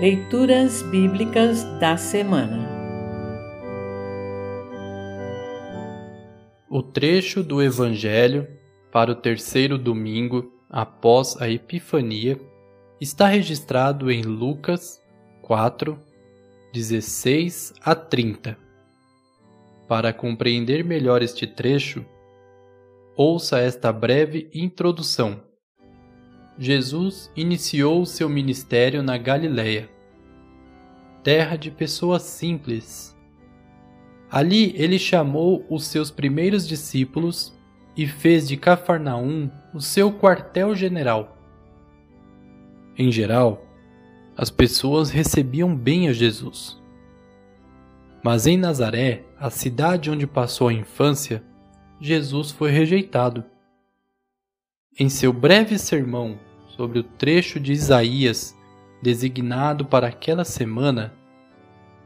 Leituras Bíblicas da Semana O trecho do Evangelho para o terceiro domingo após a Epifania está registrado em Lucas 4, 16 a 30. Para compreender melhor este trecho, ouça esta breve introdução. Jesus iniciou seu ministério na Galiléia, terra de pessoas simples. Ali ele chamou os seus primeiros discípulos e fez de Cafarnaum o seu quartel-general. Em geral, as pessoas recebiam bem a Jesus. Mas em Nazaré, a cidade onde passou a infância, Jesus foi rejeitado. Em seu breve sermão sobre o trecho de Isaías designado para aquela semana,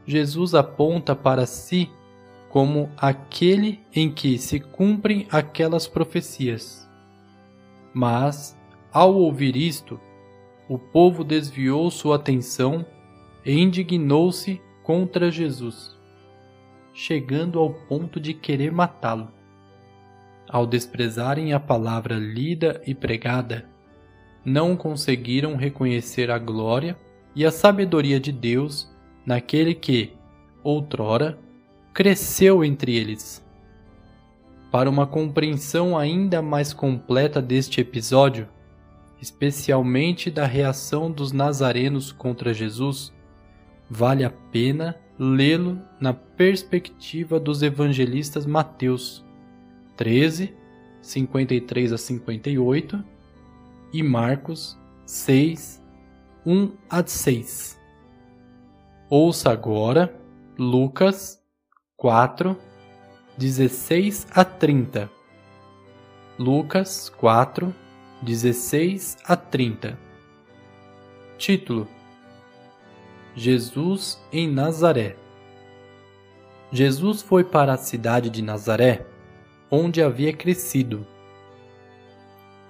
Jesus aponta para si como aquele em que se cumprem aquelas profecias. Mas, ao ouvir isto, o povo desviou sua atenção e indignou-se contra Jesus, chegando ao ponto de querer matá-lo. Ao desprezarem a palavra lida e pregada, não conseguiram reconhecer a glória e a sabedoria de Deus naquele que, outrora, cresceu entre eles. Para uma compreensão ainda mais completa deste episódio, especialmente da reação dos nazarenos contra Jesus, vale a pena lê-lo na perspectiva dos evangelistas Mateus 13, 53 a 58 e Marcos 6, 1 a 6. Ouça agora Lucas 4, 16 a 30. Lucas 4, 16 a 30. Título: Jesus em Nazaré. Jesus foi para a cidade de Nazaré, onde havia crescido.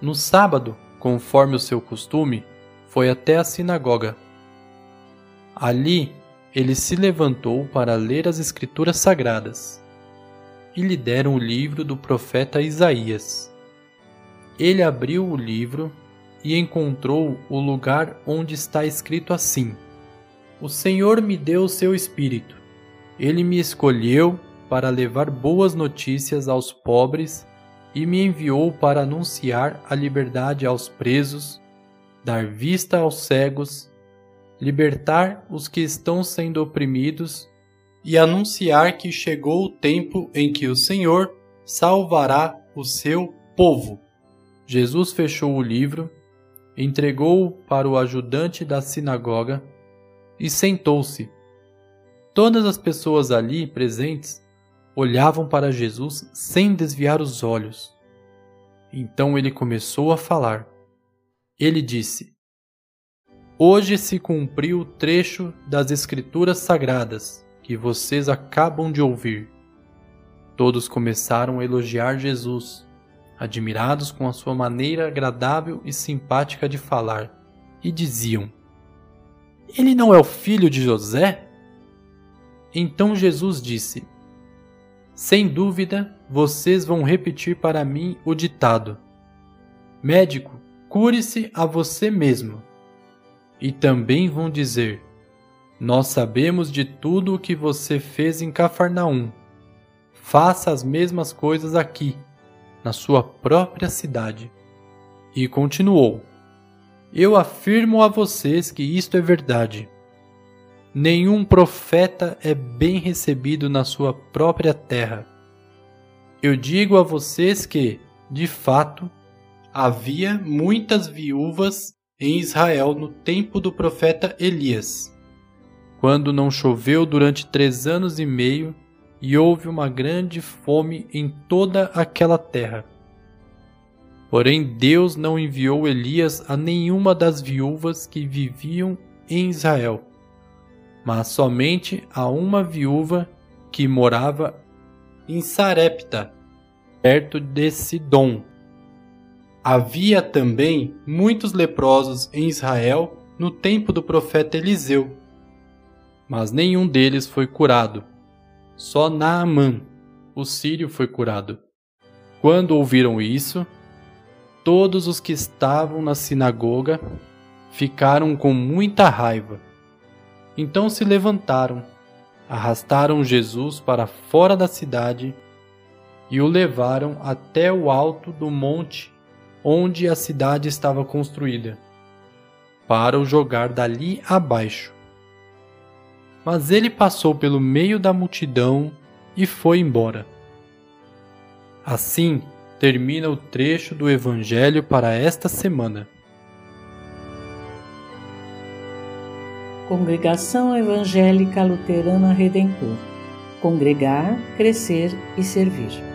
No sábado, conforme o seu costume, foi até a sinagoga. Ali ele se levantou para ler as Escrituras Sagradas e lhe deram o livro do profeta Isaías. Ele abriu o livro e encontrou o lugar onde está escrito assim: O Senhor me deu o seu espírito. Ele me escolheu para levar boas notícias aos pobres e me enviou para anunciar a liberdade aos presos, dar vista aos cegos libertar os que estão sendo oprimidos e anunciar que chegou o tempo em que o Senhor salvará o seu povo. Jesus fechou o livro, entregou-o para o ajudante da sinagoga e sentou-se. Todas as pessoas ali presentes olhavam para Jesus sem desviar os olhos. Então ele começou a falar. Ele disse: Hoje se cumpriu o trecho das Escrituras Sagradas que vocês acabam de ouvir. Todos começaram a elogiar Jesus, admirados com a sua maneira agradável e simpática de falar, e diziam: Ele não é o filho de José? Então Jesus disse: Sem dúvida, vocês vão repetir para mim o ditado: Médico, cure-se a você mesmo. E também vão dizer: Nós sabemos de tudo o que você fez em Cafarnaum. Faça as mesmas coisas aqui, na sua própria cidade. E continuou: Eu afirmo a vocês que isto é verdade. Nenhum profeta é bem recebido na sua própria terra. Eu digo a vocês que, de fato, havia muitas viúvas em Israel no tempo do profeta Elias, quando não choveu durante três anos e meio e houve uma grande fome em toda aquela terra. Porém, Deus não enviou Elias a nenhuma das viúvas que viviam em Israel, mas somente a uma viúva que morava em Sarepta, perto de Sidom. Havia também muitos leprosos em Israel no tempo do profeta Eliseu. Mas nenhum deles foi curado. Só Naamã, o sírio, foi curado. Quando ouviram isso, todos os que estavam na sinagoga ficaram com muita raiva. Então se levantaram, arrastaram Jesus para fora da cidade e o levaram até o alto do monte onde a cidade estava construída, para o jogar dali abaixo. Mas ele passou pelo meio da multidão e foi embora. Assim termina o trecho do Evangelho para esta semana. Congregação Evangélica Luterana Redentor Congregar, Crescer e Servir.